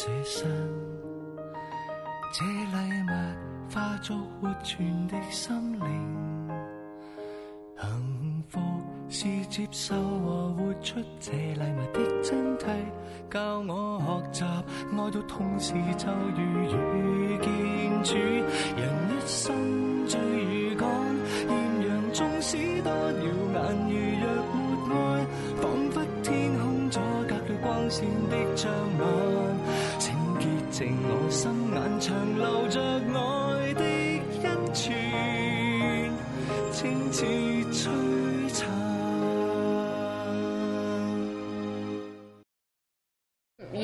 舍身，这礼物化作活存的心灵。幸福是接受和活出这礼物的真谛，教我学习爱到痛时就如遇剑处。人一生最如敢，艳阳纵使多耀眼，如若没爱，仿佛天空阻隔了光线的障网。You would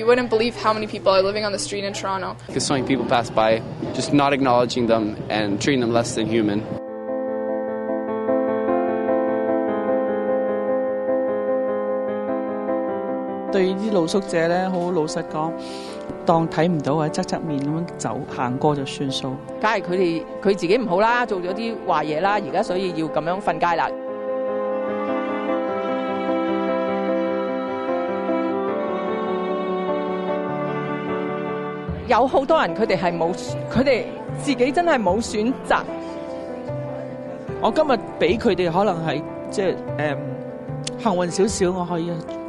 wouldn't believe how many people are living on the street in Toronto. Because so many people pass by, just not acknowledging them and treating them less than human. 對啲露宿者咧，好老實講，當睇唔到或者側側面咁樣走行過就算數。梗系佢哋佢自己唔好啦，做咗啲壞嘢啦，而家所以要咁樣瞓街啦。有好多人佢哋係冇，佢哋自己真係冇選擇。我今日俾佢哋可能係即系诶幸運少少，我可以。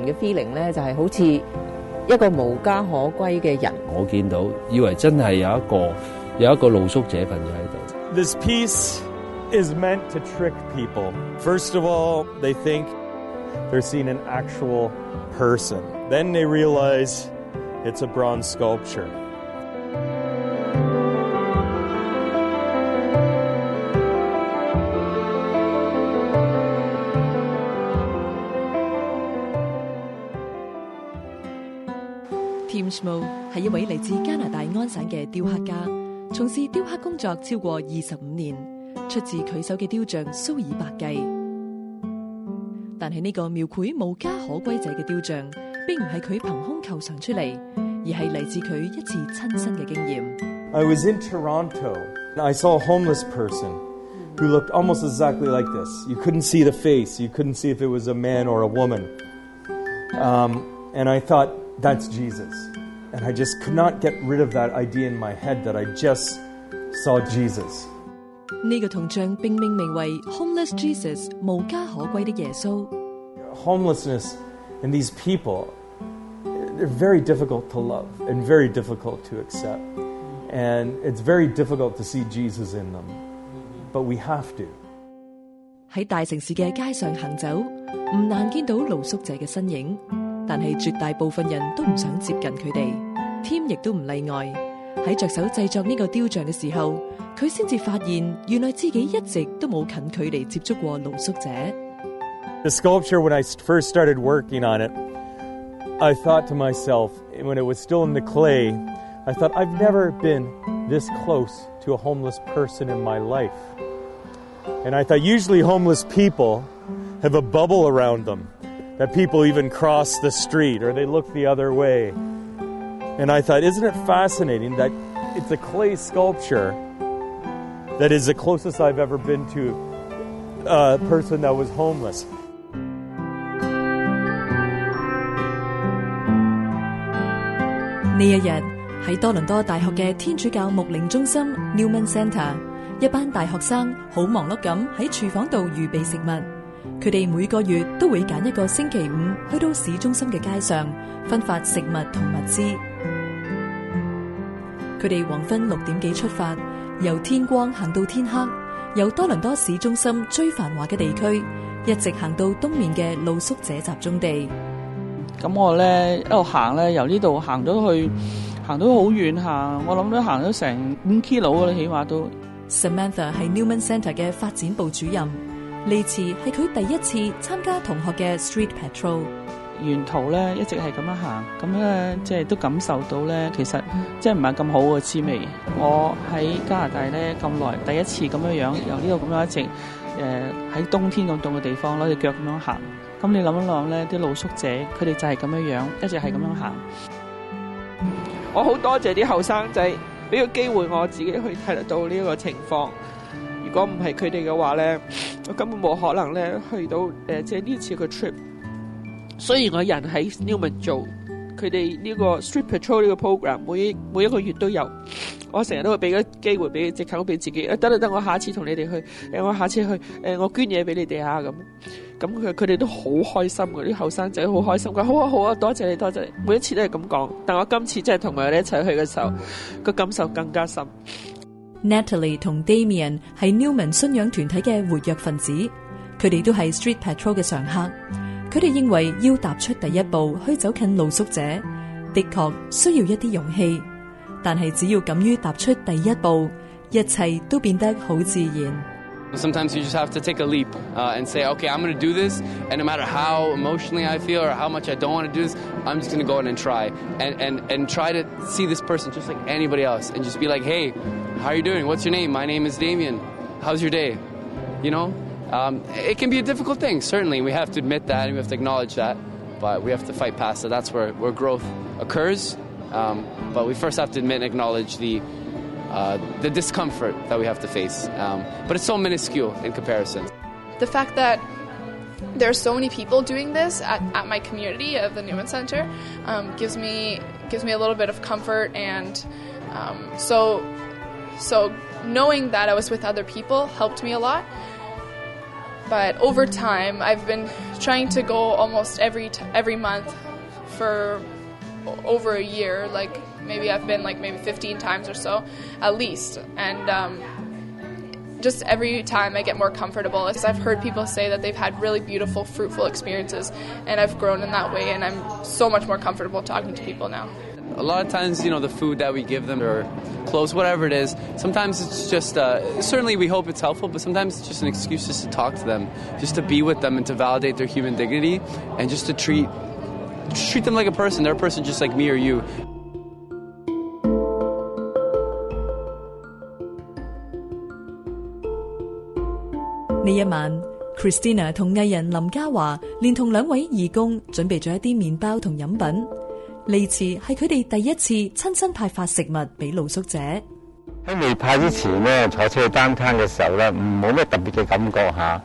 人嘅 feeling piece is meant to trick people. First of all, they think they're seeing an actual person. Then they realize it's a bronze sculpture. Mo 系一位嚟自加拿大安省嘅雕刻家，从事雕刻工作超过二十五年。出自佢手嘅雕像数以百计，但系呢个描绘无家可归者嘅雕像，并唔系佢凭空构想出嚟，而系嚟自佢一次亲身嘅经验。I was in Toronto. I saw a homeless person who looked almost exactly like this. You couldn't see the face. You couldn't see if it was a man or a woman. Um, and I thought. That's Jesus. And I just could not get rid of that idea in my head that I just saw Jesus. 呢個銅像並命名為 Homeless Jesus，無家可歸的耶穌。Homelessness and these people, they're very difficult to love and very difficult to accept. And it's very difficult to see Jesus in them. But we have to. 喺大城市嘅街上行走，唔難見到露宿者嘅身影。但係絕大部分人都唔想接近佢哋，Tim 亦都唔例外。喺着手製作呢個雕像嘅時候，佢先至發現原來自己一直都冇近距離接觸過露宿者。The sculpture when I first started working on it, I thought to myself when it was still in the clay, I thought I've never been this close to a homeless person in my life. And I thought usually homeless people have a bubble around them that people even cross the street or they look the other way. And I thought, isn't it fascinating that it's a clay sculpture that is the closest I've ever been to a person that was homeless. 呢一日喺多倫多大學嘅天主教牧靈中心 Newman Centre，一班大學生好忙碌咁喺廚房度預備食物。佢哋每个月都会拣一个星期五去到市中心嘅街上分发食物同物资。佢哋黄昏六点几出发，由天光行到天黑，由多伦多市中心最繁华嘅地区，一直行到东面嘅露宿者集中地。咁我咧一路行咧，由呢度行咗去，行到好远下，我谂都行咗成五 k i l o 起码都。Samantha 系 Newman Centre 嘅发展部主任。呢次系佢第一次参加同学嘅 Street Patrol，沿途咧一直系咁样行，咁咧即系都感受到咧，其实即系唔系咁好嘅滋味。我喺加拿大咧咁耐，第一次咁样样由呢度咁样一直诶喺冬天咁冻嘅地方攞只脚咁样行。咁你谂一谂咧，啲露宿者佢哋就系咁样样，一直系咁样行。我好多谢啲后生仔俾个机会我自己去睇得到呢个情况。如果唔系佢哋嘅话咧。根本冇可能咧去到，诶，即系呢次嘅 trip。虽然我人喺 Newman 做，佢哋呢个 Street Patrol 呢个 program，每每一个月都有，我成日都会俾个机会俾借口俾自己，等等等，我下次同你哋去，诶，我下次去，诶，我捐嘢俾你哋下，咁，咁佢佢哋都好开心嘅，啲后生仔好开心，讲好啊好啊，多谢你多谢，每一次都系咁讲。但我今次真系同埋你一齐去嘅时候，个感受更加深。Natalie 同 Damian 系 Newman 信仰团体嘅活跃分子，佢哋都系 Street Patrol 嘅常客。佢哋认为要踏出第一步去走近露宿者，的确需要一啲勇气。但系只要敢于踏出第一步，一切都变得好自然。Sometimes you just have to take a leap and say, okay, I'm going to do this. And no matter how emotionally I feel or how much I don't want to do this, I'm just going to go in and try and and and try to see this person just like anybody else and just be like, hey. How are you doing? What's your name? My name is Damien. How's your day? You know, um, it can be a difficult thing, certainly. We have to admit that and we have to acknowledge that, but we have to fight past it. That's where, where growth occurs. Um, but we first have to admit and acknowledge the, uh, the discomfort that we have to face. Um, but it's so minuscule in comparison. The fact that there are so many people doing this at, at my community of the Newman Center um, gives me gives me a little bit of comfort and um, so so knowing that I was with other people helped me a lot. But over time, I've been trying to go almost every t- every month for over a year. Like maybe I've been like maybe 15 times or so, at least. And um, just every time I get more comfortable. Because I've heard people say that they've had really beautiful, fruitful experiences, and I've grown in that way. And I'm so much more comfortable talking to people now. A lot of times, you know, the food that we give them or clothes, whatever it is, sometimes it's just, uh, certainly we hope it's helpful, but sometimes it's just an excuse just to talk to them, just to be with them and to validate their human dignity and just to treat, treat them like a person. They're a person just like me or you. 呢一晚，Christina 同藝人林嘉華連同兩位義工準備咗一啲麵包同飲品。呢次系佢哋第一次亲身派发食物俾露宿者。喺未派之前咧，坐车单摊嘅时候咧，唔冇咩特别嘅感觉吓。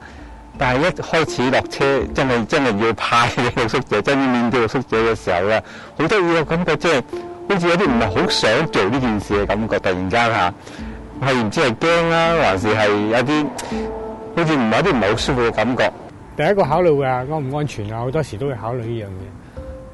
但系一开始落车，真系真系要派露宿者，真面对露宿者嘅时候咧，好多呢个感觉，即系好似有啲唔系好想做呢件事嘅感觉。突然间吓，系唔知系惊啦，还是系有啲好似唔系一啲唔系好舒服嘅感觉。第一个考虑啊，安唔安全啊，好多时都会考虑呢样嘢。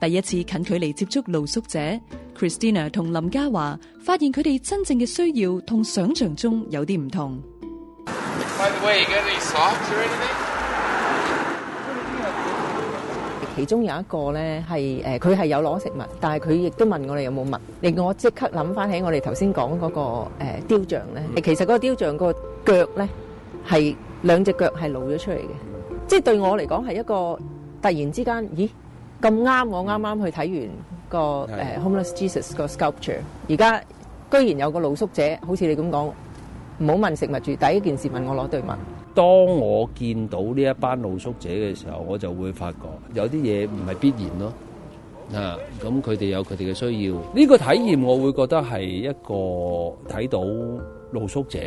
第一次近距離接觸露宿者，Christina 同林嘉華發現佢哋真正嘅需要同想像中有啲唔同。其中有一個咧係誒，佢係有攞食物，但係佢亦都問我哋有冇物。令我即刻諗翻起我哋頭先講嗰個雕像咧，其實嗰個雕像個腳咧係兩隻腳係露咗出嚟嘅。即係對我嚟講係一個突然之間，咦咁啱我啱啱去睇完個誒 h o m e l e s s Jesus 個 sculpture，而家居然有個露宿者，好似你咁講，唔好問食物，住第一件事問我攞對物。」當我見到呢一班露宿者嘅時候，我就會發覺有啲嘢唔係必然咯。啊，咁佢哋有佢哋嘅需要，呢個體驗我會覺得係一個睇到露宿者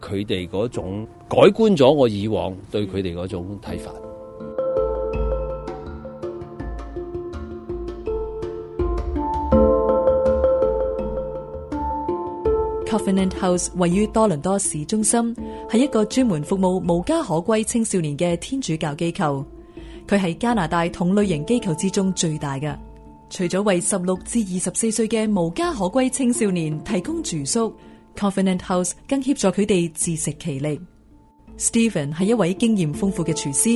佢哋嗰種改觀咗我以往對佢哋嗰種睇法。c o n e i a e n t House 位于多伦多市中心，系一个专门服务无家可归青少年嘅天主教机构。佢系加拿大同类型机构之中最大嘅。除咗为十六至二十四岁嘅无家可归青少年提供住宿 c o n e i a e n t House 更协助佢哋自食其力。Stephen 系一位经验丰富嘅厨师，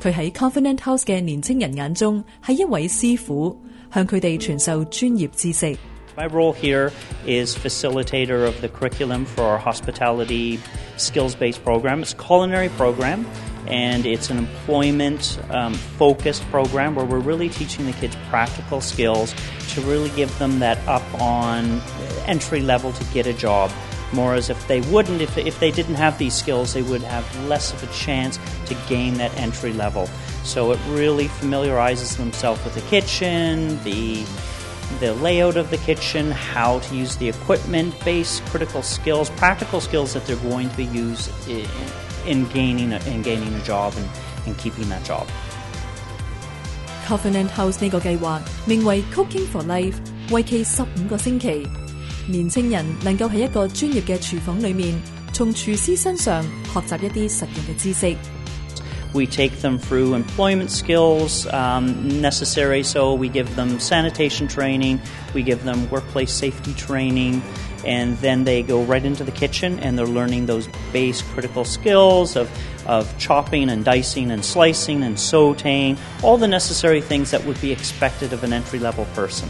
佢喺 c o n e i a e n t House 嘅年青人眼中系一位师傅，向佢哋传授专业知识。My role here is facilitator of the curriculum for our hospitality skills based program. It's a culinary program and it's an employment um, focused program where we're really teaching the kids practical skills to really give them that up on entry level to get a job more as if they wouldn't, if, if they didn't have these skills, they would have less of a chance to gain that entry level. So it really familiarizes themselves with the kitchen, the the layout of the kitchen, how to use the equipment, base critical skills, practical skills that they're going to be used in, in gaining a, in gaining a job and, and keeping that job。Covenant House 呢個計劃名為 Cooking for Life，为期十五个星期，年青人能够喺一个专业嘅厨房里面，从厨师身上学习一啲实用嘅知识。we take them through employment skills um, necessary, so we give them sanitation training, we give them workplace safety training, and then they go right into the kitchen and they're learning those base critical skills of, of chopping and dicing and slicing and sauteing, all the necessary things that would be expected of an entry level person.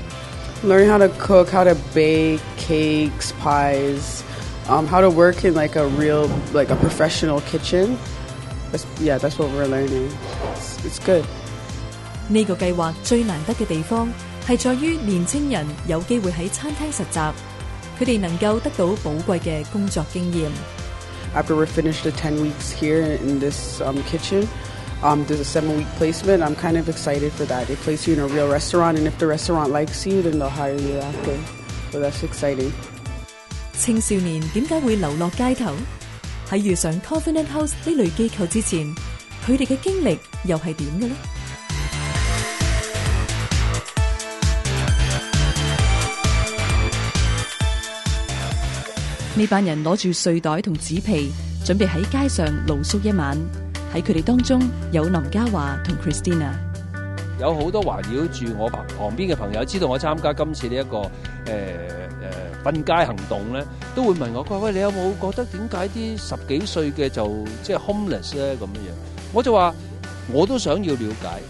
Learn how to cook, how to bake cakes, pies. Um, how to work in like a real like a professional kitchen that's, yeah, that's what we're learning. It's, it's good. 呢個計劃最難得嘅地方係在於年青人有機會喺餐廳實習，佢哋能夠得到寶貴嘅工作經驗。After we're finished the ten weeks here in this um, kitchen. Um, there's a seven week placement. I'm kind of excited for that. They place you in a real restaurant, and if the restaurant likes you, then they'll hire you after. So that's exciting. 青少年點解會流落街頭？喺遇上 Covent House 呢类机构之前，佢哋嘅经历又系点嘅呢？呢班人攞住睡袋同纸皮，准备喺街上露宿一晚。喺佢哋当中有林嘉华同 Christina。有好多环绕住我旁旁边嘅朋友知道我参加今次呢一个诶。瞓街行動咧，都會問我：，佢喂，你有冇覺得點解啲十幾歲嘅就即系 homeless 咧咁樣？我就話我都想要了解。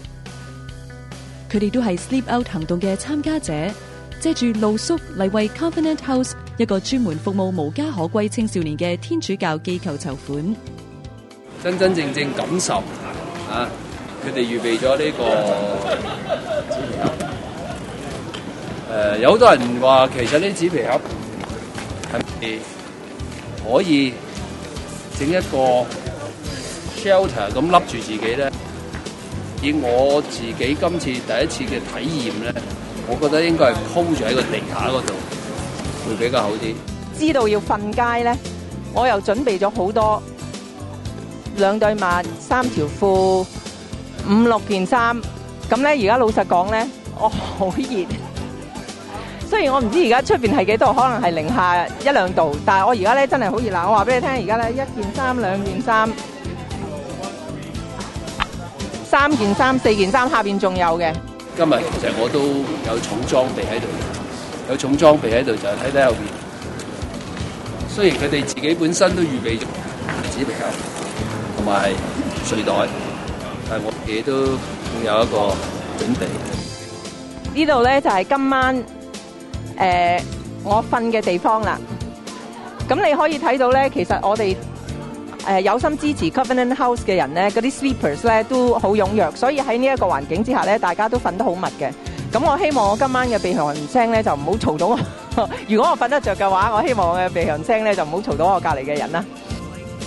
佢哋都係 sleepout 行動嘅參加者，借住露宿嚟為 Confident House 一個專門服務無家可歸青少年嘅天主教機構籌款。真真正正感受啊！佢哋預備咗呢個。誒有好多人話，其實啲紙皮盒係可以整一個 shelter 咁笠住自己咧。以我自己今次第一次嘅體驗咧，我覺得應該係鋪住喺個地下嗰度會比較好啲。知道要瞓街咧，我又準備咗好多兩對襪、三條褲、五六件衫。咁咧，而家老實講咧，我好熱。雖然我唔知而家出邊係幾多，可能係零下一兩度，但係我而家咧真係好熱鬧。我話俾你聽，而家咧一件衫、兩件衫、三件衫、四件衫，下邊仲有嘅。今日其實我都有重裝備喺度，有重裝備喺度就睇睇後邊。雖然佢哋自己本身都預備咗紙皮包同埋睡袋，但係我自己都仲有一個準備。呢度咧就係今晚。誒，我瞓嘅地方啦。咁你可以睇到咧，其實我哋誒有心支持 Covenant House 嘅人咧，嗰啲 Sleepers 咧都好踴躍，所以喺呢一個環境之下咧，大家都瞓得好密嘅。咁我希望我今晚嘅鼻鼾聲咧就唔好吵到我。如果我瞓得着嘅話，我希望我嘅鼻鼾聲咧就唔好吵到我隔離嘅人啦。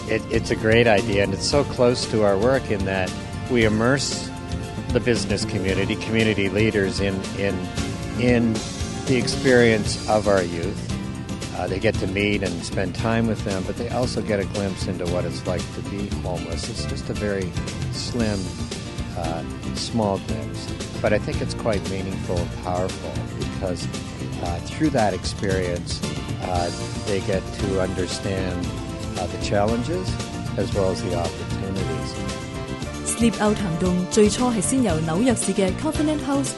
It's a great idea and it's so close to our work in that we immerse the business community, community leaders in in in the experience of our youth. Uh, they get to meet and spend time with them, but they also get a glimpse into what it's like to be homeless. It's just a very slim, uh, small glimpse, but I think it's quite meaningful and powerful because uh, through that experience, uh, they get to understand uh, the challenges as well as the opportunities. Sleep Out Covenant House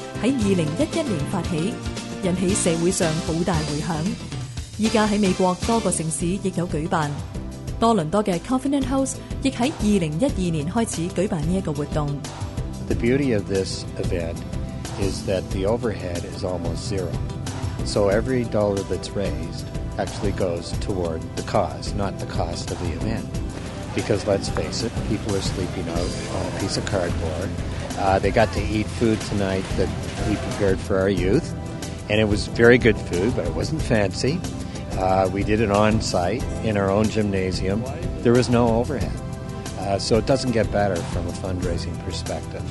引起社会上好大回响。依家喺美国多个城市亦有举办。多伦多嘅 Covenant House 亦喺二零一二年開始舉辦呢一個活動。The beauty of this event is that the overhead is almost zero, so every dollar that's raised actually goes toward the cause, not the cost of the event. Because let's face it, people are sleeping out on a piece of cardboard. Uh, they got to eat food tonight that we prepared for our youth and it was very good food, but it wasn't fancy. Uh, we did it on site in our own gymnasium. There was no overhead. Uh, so it doesn't get better from a fundraising perspective.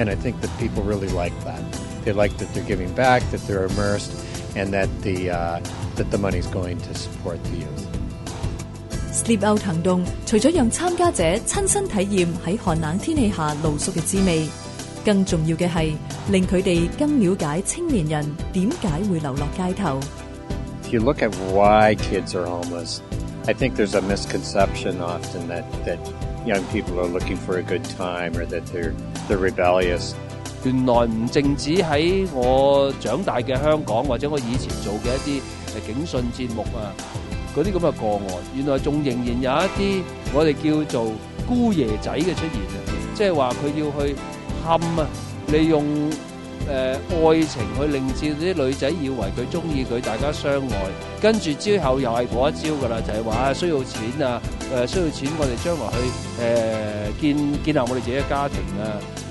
And I think that people really like that. They like that they're giving back, that they're immersed, and that the, uh, that the money's going to support the youth. Sleep Out 更重要嘅系令佢哋更了解青年人点解会流落街头。原来唔淨止喺我長大嘅香港，或者我以前做嘅一啲警訊節目啊，嗰啲咁嘅個案，原來仲仍然有一啲我哋叫做姑爺仔嘅出現，即係話佢要去。堪啊！利用誒愛情去令至啲女仔以為佢中意佢，大家相愛，跟住之後又係嗰一招噶啦，就係話啊需要錢啊誒需要錢，我哋將來去誒建建立我哋自己嘅家庭啊！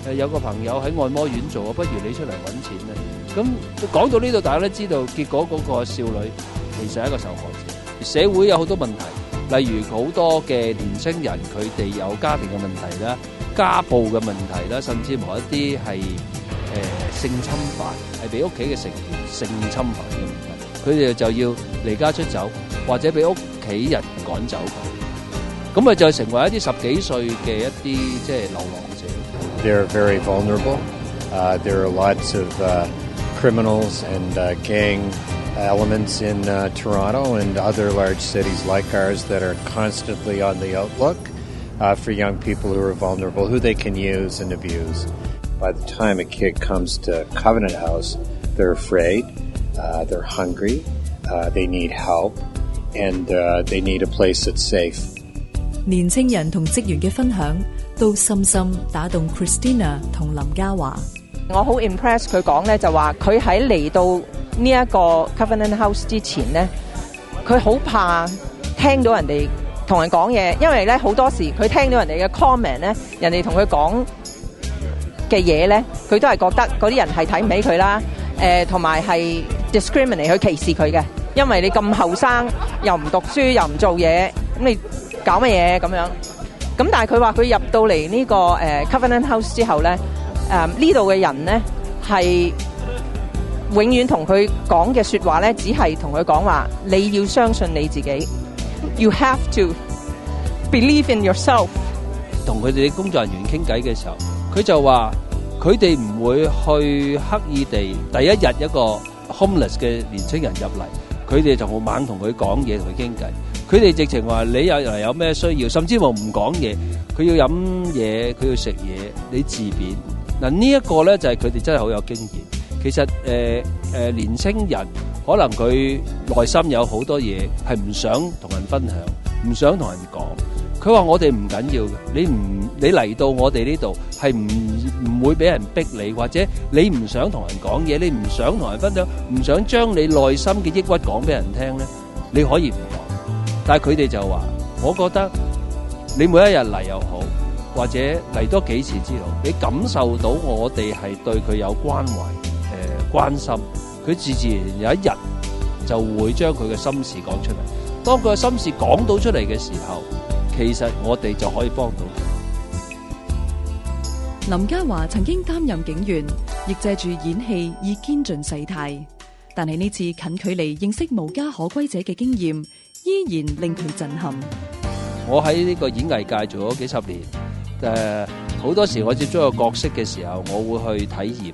誒有個朋友喺按摩院做啊，不如你出嚟揾錢啊！咁講到呢度，大家都知道，結果嗰個少女其實係一個受害者。社會有好多問題，例如好多嘅年輕人佢哋有家庭嘅問題啦。家暴嘅問題啦，甚至乎一啲係誒性侵犯，係俾屋企嘅成員性侵犯嘅問題，佢哋就要離家出走，或者俾屋企人趕走。咁啊，就成為一啲十幾歲嘅一啲即係流浪者。There are very vulnerable. There are lots of criminals and gang elements in Toronto and other large cities like ours that are constantly on the outlook. uh, for young people who are vulnerable, who they can use and abuse. By the time a kid comes to Covenant House, they're afraid, uh, they're hungry, uh, they need help, and uh, they need a place that's safe. 年青人同職員嘅分享都深深打動 Christina impress Covenant House 同人講嘢，因為咧好多時佢聽到人哋嘅 comment 咧，人哋同佢講嘅嘢咧，佢都係覺得嗰啲人係睇唔起佢啦。誒，同埋係 discriminate 去歧視佢嘅，因為你咁後生，又唔讀書，又唔做嘢，咁你搞乜嘢咁樣？咁但係佢話佢入到嚟呢個誒 covenant house 之後咧，诶呢度嘅人咧係永遠同佢講嘅说話咧，只係同佢講話，你要相信你自己。you have to believe in yourself。同佢哋啲工作人員傾偈嘅時候，佢就話：佢哋唔會去刻意地第一日一個 homeless 嘅年青人入嚟，佢哋就好猛同佢講嘢同佢傾偈。佢哋直情話：你有嚟有咩需要？甚至乎唔講嘢，佢要飲嘢，佢要食嘢，你自便。嗱呢一個咧就係佢哋真係好有經驗。其實誒誒年青人。可能佢内心有好多嘢，系唔想同人分享，唔想同人讲。佢话我哋唔紧要嘅，你唔你嚟到我哋呢度系唔唔会俾人逼你，或者你唔想同人讲嘢，你唔想同人分享，唔想将你内心嘅抑郁讲俾人听呢，你可以唔讲。但系佢哋就话，我觉得你每一日嚟又好，或者嚟多几次之后，你感受到我哋系对佢有关怀诶关心。佢自自然有一日就会将佢嘅心事讲出嚟。当佢嘅心事讲到出嚟嘅时候，其实我哋就可以帮到。佢。林家华曾经担任警员，亦借住演戏以兼尽世态。但系呢次近距离认识无家可归者嘅经验，依然令佢震撼。我喺呢个演艺界做咗几十年，诶，好多时我接触个角色嘅时候，我会去体验。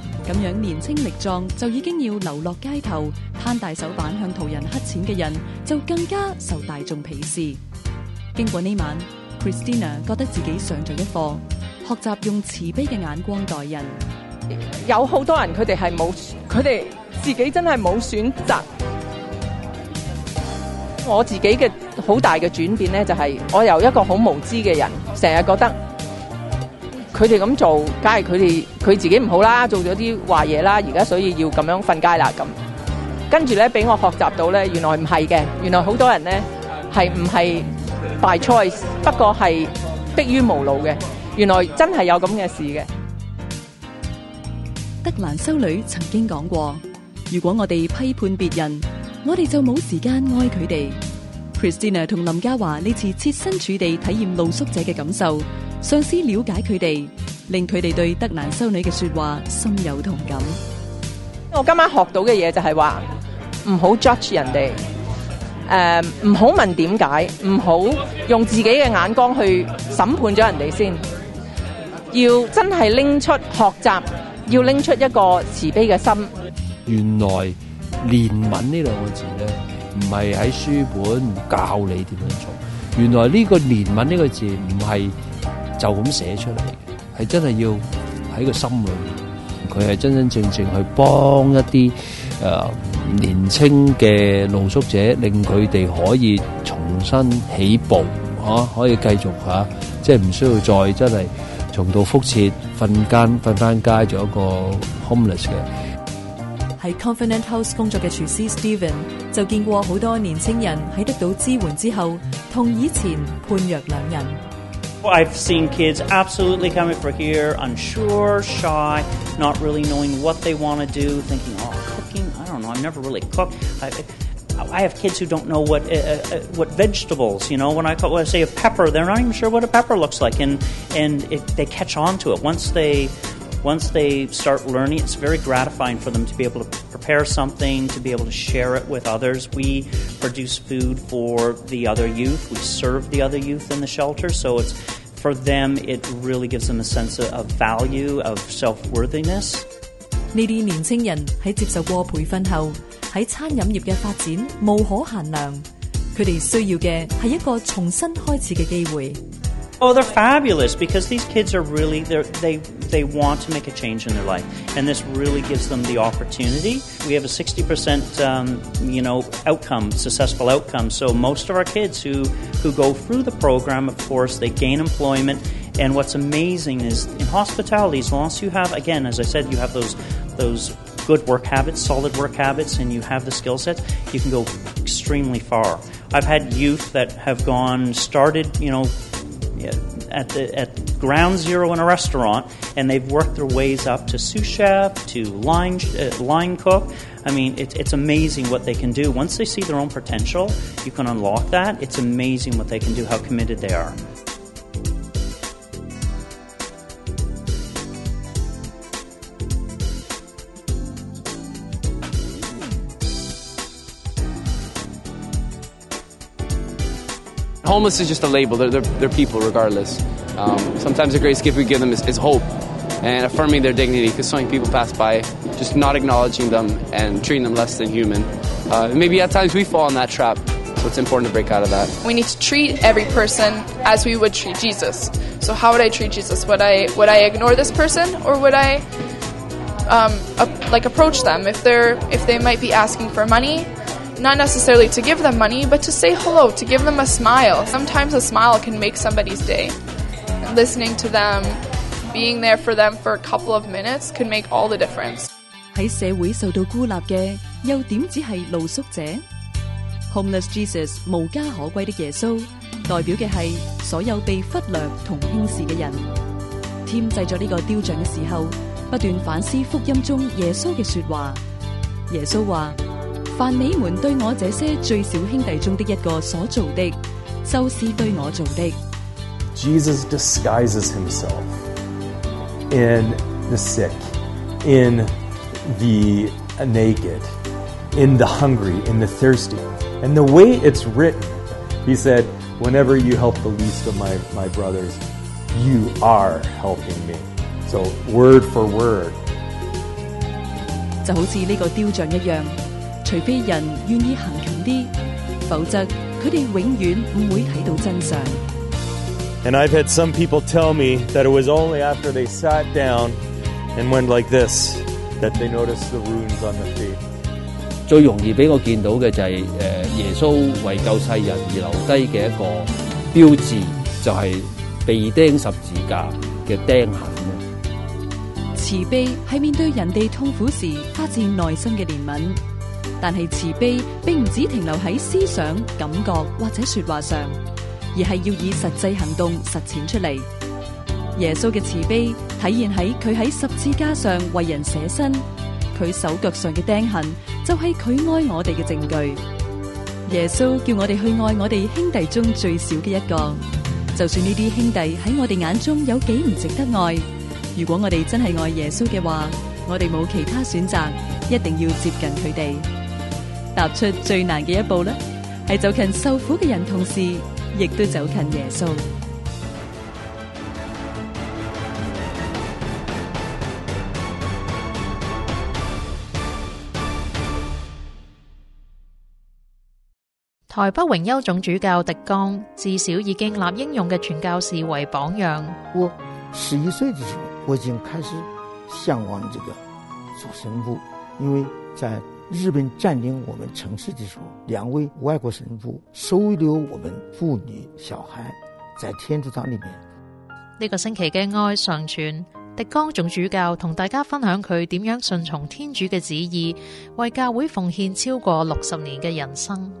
咁样年青力壮就已经要流落街头摊大手板向途人乞钱嘅人，就更加受大众鄙视。经过呢晚，Christina 觉得自己上咗一课，学习用慈悲嘅眼光待人。有好多人佢哋系冇，佢哋自己真系冇选择。我自己嘅好大嘅转变咧，就系我由一个好无知嘅人，成日觉得。佢哋咁做，梗系佢哋佢自己唔好啦，做咗啲坏嘢啦，而家所以要咁样瞓街啦咁。跟住咧，俾我学习到咧，原来唔系嘅，原来好多人咧系唔系 choice，不过系迫于无路嘅。原来真系有咁嘅事嘅。德兰修女曾经讲过：，如果我哋批判别人，我哋就冇时间爱佢哋。Christina 同林嘉华呢次切身处地体验露宿者嘅感受。上司了解佢哋，令佢哋对德兰修女嘅说话心有同感。我今晚学到嘅嘢就系话，唔好 judge 人哋，诶唔好问点解，唔好用自己嘅眼光去审判咗人哋先。要真系拎出学习，要拎出一个慈悲嘅心。原来怜悯呢两个字咧，唔系喺书本教你点样做。原来呢个怜悯呢个字唔系。就咁寫出嚟，係真係要喺個心裏面，佢係真真正正去幫一啲誒年青嘅露宿者，令佢哋可以重新起步，嚇可以繼續嚇，即系唔需要再真係重蹈覆辙，瞓間瞓翻街做一個 homeless 嘅。喺 Confident House 工作嘅廚師 Steven 就見過好多年青人喺得到支援之後，同以前判若兩人。I've seen kids absolutely coming for here, unsure, shy, not really knowing what they want to do, thinking, oh, cooking, I don't know, I've never really cooked. I, I have kids who don't know what uh, uh, uh what vegetables, you know. When I, when I say a pepper, they're not even sure what a pepper looks like, and and it, they catch on to it once they once they start learning. It's very gratifying for them to be able to prepare something, to be able to share it with others. We produce food for the other youth. We serve the other youth in the shelter, so it's for them, it really gives them a sense of value, of self-worthiness. 呢啲年青人喺接受過培訓後，喺餐飲業嘅發展無可限量。佢哋需要嘅係一個重新開始嘅機會。Oh, they're fabulous because these kids are really they they want to make a change in their life, and this really gives them the opportunity. We have a sixty percent um, you know outcome successful outcome. So most of our kids who who go through the program, of course, they gain employment. And what's amazing is in hospitality, as long as you have again, as I said, you have those those good work habits, solid work habits, and you have the skill sets, you can go extremely far. I've had youth that have gone started you know at, the, at ground zero in a restaurant, and they've worked their ways up to sous chef, to line, uh, line cook. I mean, it, it's amazing what they can do. Once they see their own potential, you can unlock that. It's amazing what they can do, how committed they are. homeless is just a label. They're, they're, they're people regardless. Um, sometimes the greatest gift we give them is, is hope and affirming their dignity because so many people pass by just not acknowledging them and treating them less than human. Uh, maybe at times we fall in that trap, so it's important to break out of that. We need to treat every person as we would treat Jesus. So how would I treat Jesus? Would I would I ignore this person or would I um, like approach them if they're if they might be asking for money? not necessarily to give them money, but to say hello, to give them a smile. Sometimes a smile can make somebody's day. Listening to them, being there for them for a couple of minutes can make all the difference. Jesus Jesus disguises himself in the sick, in the naked, in the hungry, in the thirsty. And the way it's written, he said, Whenever you help the least of my, my brothers, you are helping me. So, word for word. 除非人愿意行近啲，否则佢哋永远唔会睇到真相。最容易俾我见到嘅就系诶，耶稣为救世人而留低嘅一个标志，就系被钉十字架嘅钉痕。慈悲系面对人哋痛苦时发自内心嘅怜悯。但系慈悲并唔止停留喺思想、感觉或者说话上，而系要以实际行动实践出嚟。耶稣嘅慈悲体现喺佢喺十字架上为人舍身，佢手脚上嘅钉痕就系佢爱我哋嘅证据。耶稣叫我哋去爱我哋兄弟中最少嘅一个，就算呢啲兄弟喺我哋眼中有几唔值得爱，如果我哋真系爱耶稣嘅话，我哋冇其他选择，一定要接近佢哋。踏出最难嘅一步呢？系走近受苦嘅人，同时亦都走近耶稣。台北荣休总主教狄刚至少已经立英勇嘅传教士为榜样。十一岁嘅时候，我已经开始向往这个做神父，因为在。日本占领我们城市的时候，两位外国神父收留我们妇女小孩，在天主堂里面。呢个星期嘅爱上传，狄江总主教同大家分享佢点样顺从天主嘅旨意，为教会奉献超过六十年嘅人生。